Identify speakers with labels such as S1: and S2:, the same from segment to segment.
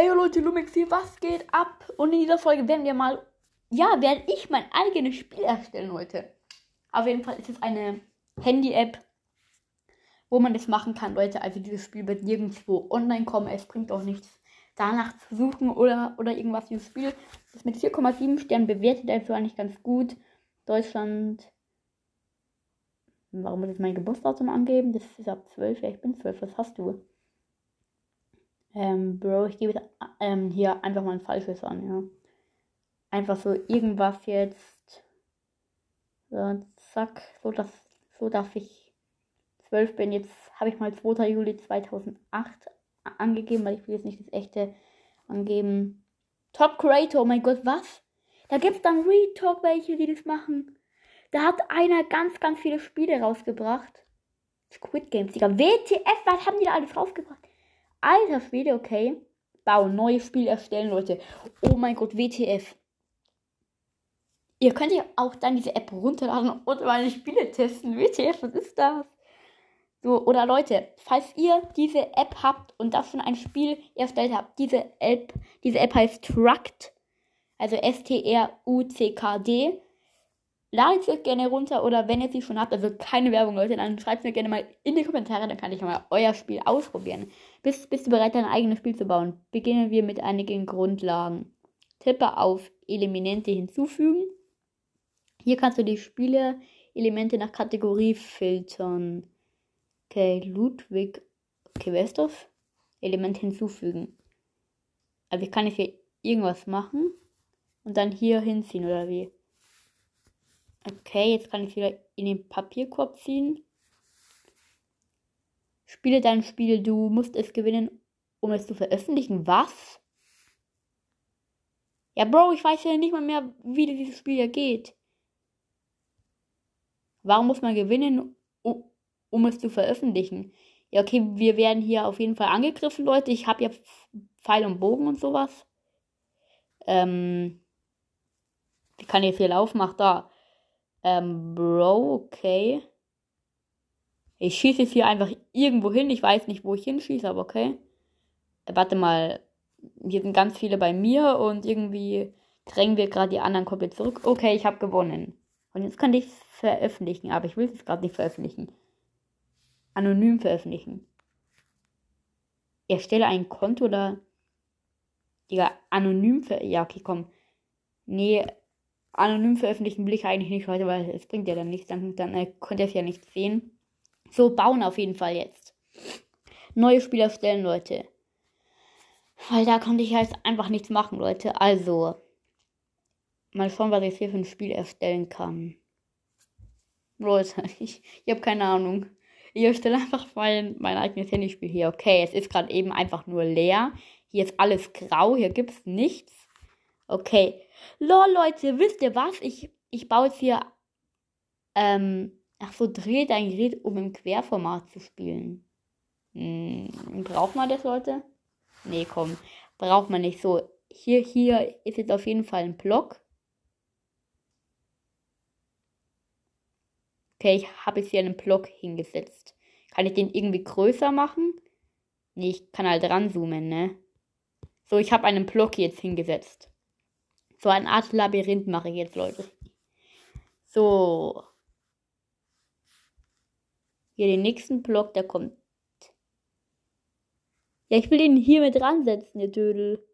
S1: Ey Leute, Lumix hier, was geht ab? Und in dieser Folge werden wir mal, ja, werde ich mein eigenes Spiel erstellen heute. Auf jeden Fall ist es eine Handy-App, wo man das machen kann, Leute. Also dieses Spiel wird nirgendwo online kommen. Es bringt auch nichts, danach zu suchen oder, oder irgendwas. Dieses Spiel ist mit 4,7 Sternen bewertet, also eigentlich ganz gut. Deutschland. Warum muss ich mein Geburtsdatum angeben? Das ist ab 12. Ja, ich bin 12. Was hast du? Ähm, Bro, ich gebe ähm, hier einfach mal ein falsches an, ja. Einfach so irgendwas jetzt. So, zack, so dass, so dass ich 12 bin. Jetzt habe ich mal 2. Juli 2008 angegeben, weil ich will jetzt nicht das echte angeben. Top Creator, oh mein Gott, was? Da gibt es dann Retalk welche, die das machen. Da hat einer ganz, ganz viele Spiele rausgebracht. Squid Games, Digga. WTF, was haben die da alles rausgebracht? Alter Schwede, okay. Bauen, neues Spiel erstellen, Leute. Oh mein Gott, WTF. Ihr könnt ja auch dann diese App runterladen und meine Spiele testen. WTF, was ist das? So, oder Leute, falls ihr diese App habt und das schon ein Spiel erstellt habt, diese App, diese App heißt Trucked, also S-T-R-U-C-K-D. Ladet sie euch gerne runter oder wenn ihr sie schon habt, also keine Werbung, Leute, dann schreibt mir gerne mal in die Kommentare, dann kann ich mal euer Spiel ausprobieren. Bist, bist du bereit, dein eigenes Spiel zu bauen? Beginnen wir mit einigen Grundlagen. Tippe auf Elemente hinzufügen. Hier kannst du die Spiele-Elemente nach Kategorie filtern. Okay, Ludwig. Okay, wer ist das? Element hinzufügen. Also ich kann jetzt hier irgendwas machen und dann hier hinziehen oder wie? Okay, jetzt kann ich wieder in den Papierkorb ziehen. Spiele dein Spiel, du musst es gewinnen, um es zu veröffentlichen. Was? Ja, Bro, ich weiß ja nicht mal mehr, wie dieses Spiel ja geht. Warum muss man gewinnen, um, es zu veröffentlichen? Ja, okay, wir werden hier auf jeden Fall angegriffen, Leute. Ich habe ja Pfeil und Bogen und sowas. Ähm, wie kann ich jetzt hier laufen? Ach, da. Ähm, Bro, okay. Ich schieße jetzt hier einfach irgendwo hin. Ich weiß nicht, wo ich hinschieße, aber okay. Äh, warte mal. Hier sind ganz viele bei mir und irgendwie drängen wir gerade die anderen komplett zurück. Okay, ich habe gewonnen. Und jetzt kann ich es veröffentlichen, aber ich will es gerade nicht veröffentlichen. Anonym veröffentlichen. Erstelle ein Konto oder. Digga, anonym ver. Ja, okay, komm. Nee, anonym veröffentlichen will ich eigentlich nicht heute, weil es bringt ja dann nichts. Dann, dann äh, könnt ihr es ja nicht sehen. So, bauen auf jeden Fall jetzt. Neue Spieler stellen, Leute. Weil da konnte ich jetzt einfach nichts machen, Leute. Also, mal schauen, was ich hier für ein Spiel erstellen kann. Leute, ich, ich habe keine Ahnung. Ich erstelle einfach mein, mein eigenes Handyspiel hier. Okay, es ist gerade eben einfach nur leer. Hier ist alles grau, hier gibt es nichts. Okay. Lol, Leute, wisst ihr was? Ich, ich baue jetzt hier. Ähm, ach so, dreht ein Gerät, um im Querformat zu spielen. Hm, braucht man das, Leute? Nee, komm. Braucht man nicht. So, hier, hier ist jetzt auf jeden Fall ein Block. Okay, ich habe jetzt hier einen Block hingesetzt. Kann ich den irgendwie größer machen? Nee, ich kann halt ranzoomen, ne? So, ich habe einen Block jetzt hingesetzt. So eine Art Labyrinth mache ich jetzt, Leute. So. Hier den nächsten Block, der kommt. Ja, ich will ihn hier mit dran setzen, ihr Dödel.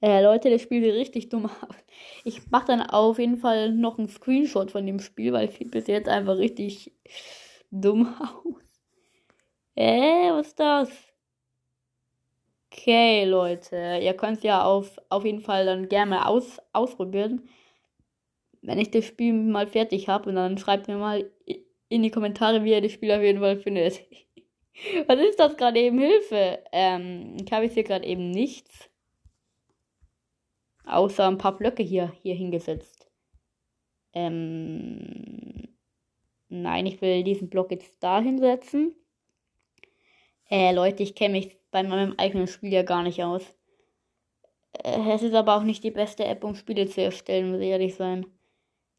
S1: Äh, Leute, das Spiel sieht richtig dumm aus. Ich mache dann auf jeden Fall noch einen Screenshot von dem Spiel, weil es sieht bis jetzt einfach richtig dumm aus. Äh, was ist das? Okay, Leute. Ihr könnt ja auf, auf jeden Fall dann gerne mal aus, ausprobieren. Wenn ich das Spiel mal fertig habe und dann schreibt mir mal in die Kommentare, wie ihr das Spiel auf jeden Fall findet. Was ist das gerade eben? Hilfe! Ähm, ich habe jetzt hier gerade eben nichts. Außer ein paar Blöcke hier, hier hingesetzt. Ähm, nein, ich will diesen Block jetzt da hinsetzen. Äh, Leute, ich kenne mich bei meinem eigenen Spiel ja gar nicht aus. Äh, es ist aber auch nicht die beste App, um Spiele zu erstellen, muss ich ehrlich sein.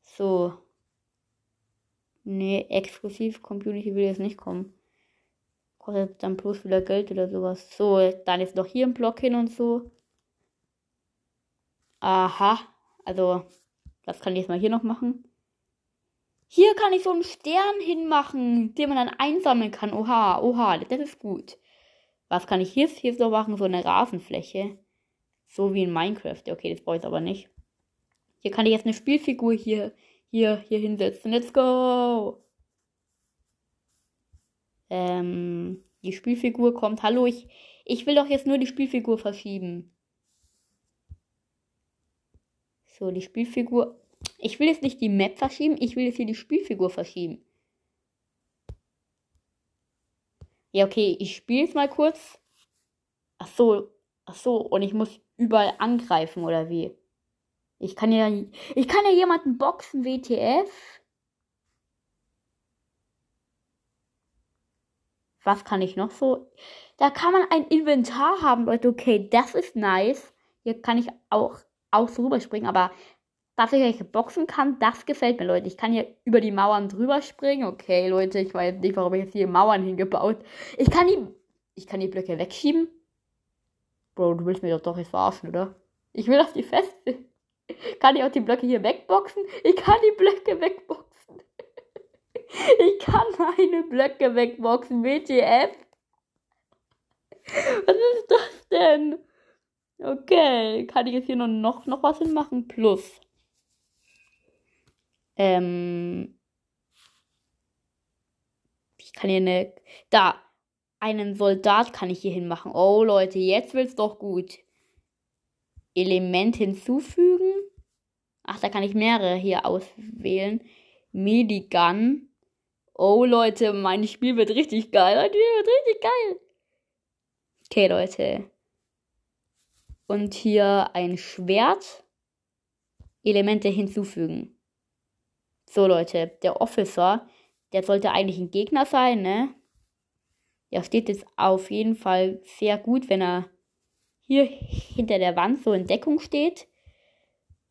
S1: So. Nee, exklusiv Community will jetzt nicht kommen. Kostet dann bloß wieder Geld oder sowas. So, dann ist noch hier ein Block hin und so. Aha. Also, das kann ich jetzt mal hier noch machen. Hier kann ich so einen Stern hinmachen, den man dann einsammeln kann. Oha, oha, das ist gut. Was kann ich hier, hier so machen? So eine Rasenfläche. So wie in Minecraft. Okay, das brauche ich aber nicht. Hier kann ich jetzt eine Spielfigur hier, hier, hier hinsetzen. Let's go! Ähm, die Spielfigur kommt. Hallo, ich, ich will doch jetzt nur die Spielfigur verschieben. So, die Spielfigur. Ich will jetzt nicht die Map verschieben, ich will jetzt hier die Spielfigur verschieben. Ja, okay, ich spiele es mal kurz. Ach so, ach so, und ich muss überall angreifen oder wie? Ich kann ja, ich kann ja jemanden boxen, WTF. Was kann ich noch so? Da kann man ein Inventar haben, Leute. Okay, das ist nice. Hier kann ich auch, auch so rüberspringen, aber dass ich welche boxen kann, das gefällt mir, Leute. Ich kann hier über die Mauern drüber springen. Okay, Leute, ich weiß nicht, warum ich jetzt hier Mauern hingebaut. Ich kann die, ich kann die Blöcke wegschieben. Bro, du willst mir doch doch jetzt verarschen, oder? Ich will auf die feste. Kann ich auch die Blöcke hier wegboxen? Ich kann die Blöcke wegboxen. Ich kann meine Blöcke wegboxen. WTF? Was ist das denn? Okay, kann ich jetzt hier noch, noch was hinmachen? Plus. Ähm. Ich kann hier eine. Da. Einen Soldat kann ich hier hinmachen. Oh Leute, jetzt wird's doch gut. Element hinzufügen. Ach, da kann ich mehrere hier auswählen. Medigun. Oh Leute, mein Spiel wird richtig geil. Mein Spiel wird richtig geil. Okay, Leute. Und hier ein Schwert. Elemente hinzufügen. So, Leute, der Officer, der sollte eigentlich ein Gegner sein, ne? Der steht jetzt auf jeden Fall sehr gut, wenn er hier hinter der Wand so in Deckung steht.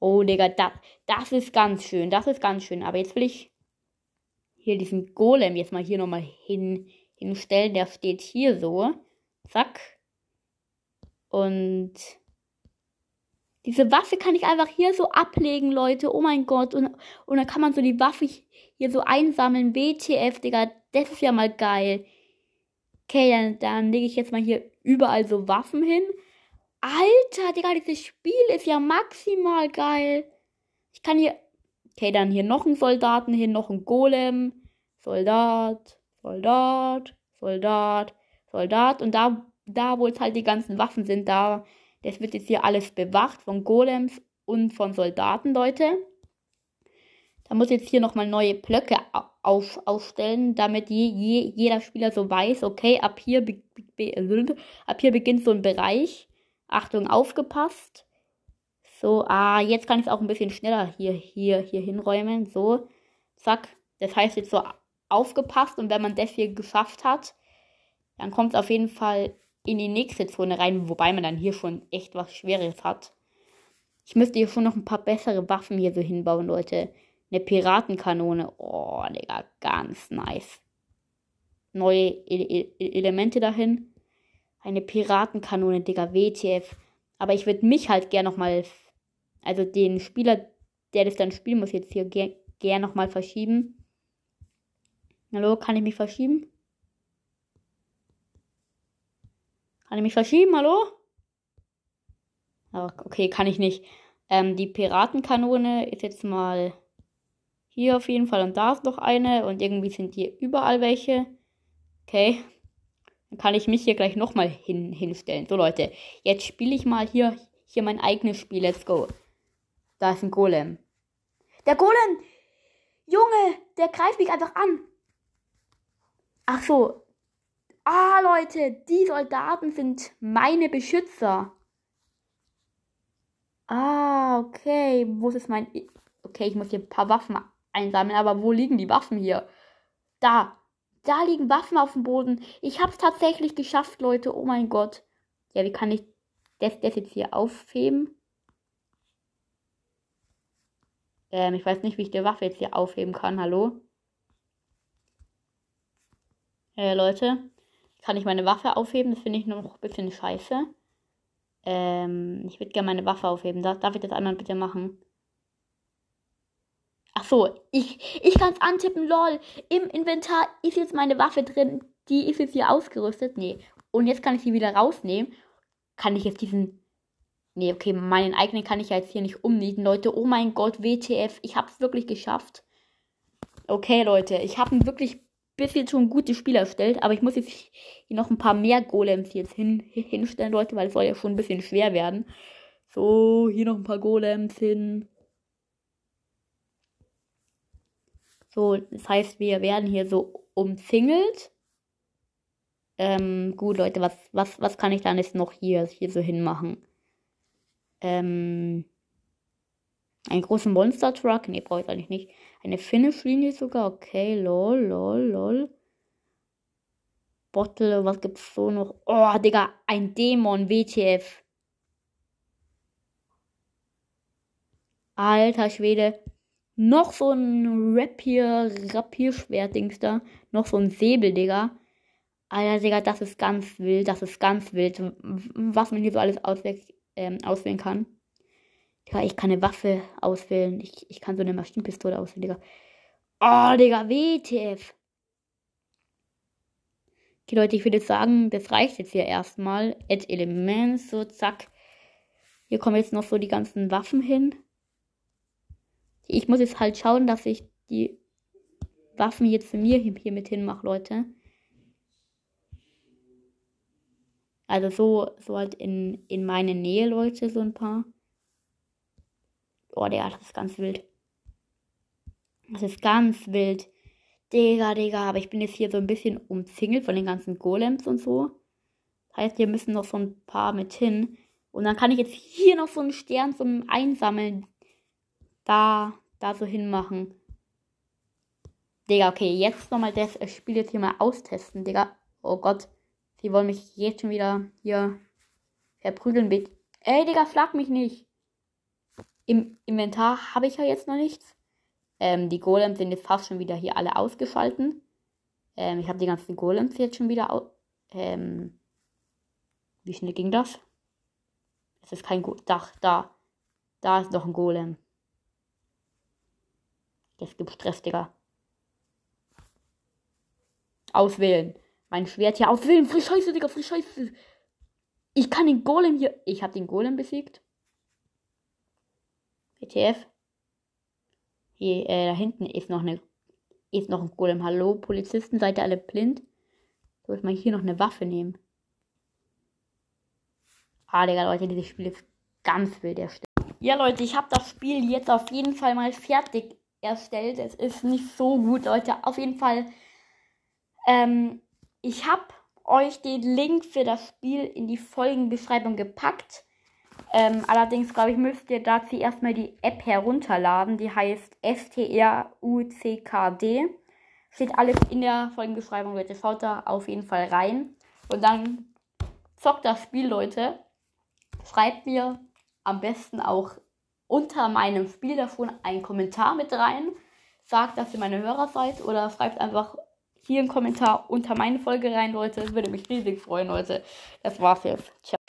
S1: Oh, Digga, das, das ist ganz schön. Das ist ganz schön. Aber jetzt will ich hier diesen Golem jetzt mal hier nochmal hin, hinstellen. Der steht hier so. Zack. Und diese Waffe kann ich einfach hier so ablegen, Leute. Oh mein Gott. Und, und dann kann man so die Waffe hier so einsammeln. WTF, Digga. Das ist ja mal geil. Okay, dann, dann lege ich jetzt mal hier überall so Waffen hin. Alter, Digga, dieses Spiel ist ja maximal geil. Ich kann hier. Okay, dann hier noch einen Soldaten hin, noch einen Golem. Soldat, Soldat, Soldat, Soldat. Und da, da wo jetzt halt die ganzen Waffen sind, da. Das wird jetzt hier alles bewacht von Golems und von Soldaten, Leute. Da muss jetzt hier nochmal neue Blöcke auf, aufstellen, damit je, je, jeder Spieler so weiß, okay, ab hier, be, be, ab hier beginnt so ein Bereich. Achtung, aufgepasst. So, ah, jetzt kann ich es auch ein bisschen schneller hier, hier, hier hinräumen. So, zack. Das heißt jetzt so aufgepasst und wenn man das hier geschafft hat, dann kommt es auf jeden Fall in die nächste Zone rein, wobei man dann hier schon echt was Schweres hat. Ich müsste hier schon noch ein paar bessere Waffen hier so hinbauen, Leute. Eine Piratenkanone. Oh, Digga, ganz nice. Neue e e Elemente dahin eine Piratenkanone, Digga, WTF. Aber ich würde mich halt gern nochmal, also den Spieler, der das dann spielen muss, jetzt hier ger gern nochmal verschieben. Hallo, kann ich mich verschieben? Kann ich mich verschieben, hallo? okay, kann ich nicht. Ähm, die Piratenkanone ist jetzt mal hier auf jeden Fall und da ist noch eine und irgendwie sind hier überall welche. Okay, dann kann ich mich hier gleich nochmal hin, hinstellen. So Leute, jetzt spiele ich mal hier, hier mein eigenes Spiel. Let's go. Da ist ein Golem. Der Golem! Junge, der greift mich einfach an. Ach so. Ah, Leute, die Soldaten sind meine Beschützer. Ah, okay. Wo ist mein... Okay, ich muss hier ein paar Waffen einsammeln, aber wo liegen die Waffen hier? Da. Da liegen Waffen auf dem Boden. Ich hab's tatsächlich geschafft, Leute. Oh mein Gott. Ja, wie kann ich das, das jetzt hier aufheben? Ähm, ich weiß nicht, wie ich die Waffe jetzt hier aufheben kann. Hallo? Äh, Leute. Kann ich meine Waffe aufheben. Das finde ich noch ein bisschen scheiße. Ähm, ich würde gerne meine Waffe aufheben. Darf, darf ich das einmal bitte machen? Ach so, ich, ich kann es antippen, lol. Im Inventar ist jetzt meine Waffe drin. Die ist jetzt hier ausgerüstet. Nee. Und jetzt kann ich sie wieder rausnehmen. Kann ich jetzt diesen. Nee, okay, meinen eigenen kann ich ja jetzt hier nicht umnieten, Leute. Oh mein Gott, WTF. Ich hab's wirklich geschafft. Okay, Leute, ich habe ein wirklich bisschen schon gutes Spiel erstellt, aber ich muss jetzt hier noch ein paar mehr Golems jetzt hin, hinstellen, Leute, weil es soll ja schon ein bisschen schwer werden. So, hier noch ein paar Golems hin. So, das heißt, wir werden hier so umzingelt. Ähm, gut, Leute, was, was, was kann ich dann jetzt noch hier, hier so hinmachen? Ähm, einen großen Monster Truck? Ne, brauche ich eigentlich nicht. Eine Finish-Linie sogar? Okay, lol, lol, lol. Bottle, was gibt's so noch? Oh, Digga, ein Dämon, WTF. Alter Schwede. Noch so ein Rapier, Rapierschwert-Dings da. Noch so ein Säbel, Digga. Alter, Digga, das ist ganz wild. Das ist ganz wild. Was man hier so alles ähm, auswählen kann. Digga, ich kann eine Waffe auswählen. Ich, ich kann so eine Maschinenpistole auswählen, Digga. Oh, Digga, WTF. Okay, Leute, ich würde sagen, das reicht jetzt hier erstmal. Add Elements, so zack. Hier kommen jetzt noch so die ganzen Waffen hin. Ich muss jetzt halt schauen, dass ich die Waffen jetzt für mir hier mit hinmache, Leute. Also so, so halt in, in meine Nähe, Leute, so ein paar. Oh, der, das ist ganz wild. Das ist ganz wild. Digga, Digga, aber ich bin jetzt hier so ein bisschen umzingelt von den ganzen Golems und so. Das heißt, wir müssen noch so ein paar mit hin. Und dann kann ich jetzt hier noch so einen Stern zum Einsammeln da, da so hinmachen. Digga, okay, jetzt nochmal das Spiel jetzt hier mal austesten, Digga. Oh Gott. Sie wollen mich jetzt schon wieder hier verprügeln. Ey, Digga, flag mich nicht. Im Inventar habe ich ja jetzt noch nichts. Ähm, die Golems sind jetzt fast schon wieder hier alle ausgeschalten. Ähm, ich habe die ganzen Golems jetzt schon wieder aus. Ähm, wie schnell ging das? Es ist kein Go Dach. Da. Da ist noch ein Golem. Jetzt gibt Stress, Digga. Auswählen. Mein Schwert hier auswählen. Frisch Scheiße, Digga. Frisch Scheiße. Ich kann den Golem hier. Ich habe den Golem besiegt. ETF. Hier, äh, da hinten ist noch eine, ist noch ein Golem. Hallo, Polizisten, seid ihr alle blind? Soll ich mal hier noch eine Waffe nehmen? Ah, Digga, Leute, dieses Spiel ist ganz wild erstellt. Ja, Leute, ich habe das Spiel jetzt auf jeden Fall mal fertig erstellt. Es ist nicht so gut, Leute. Auf jeden Fall, ähm, ich habe euch den Link für das Spiel in die Folgenbeschreibung gepackt. Ähm, allerdings, glaube ich, müsst ihr dazu erstmal die App herunterladen. Die heißt STRUCKD. Steht alles in der Folgenbeschreibung, Leute. Schaut da auf jeden Fall rein. Und dann zockt das Spiel, Leute. Schreibt mir am besten auch unter meinem Spiel davon einen Kommentar mit rein. Sagt, dass ihr meine Hörer seid. Oder schreibt einfach hier einen Kommentar unter meine Folge rein, Leute. Würde mich riesig freuen, Leute. Das war's jetzt. Ciao.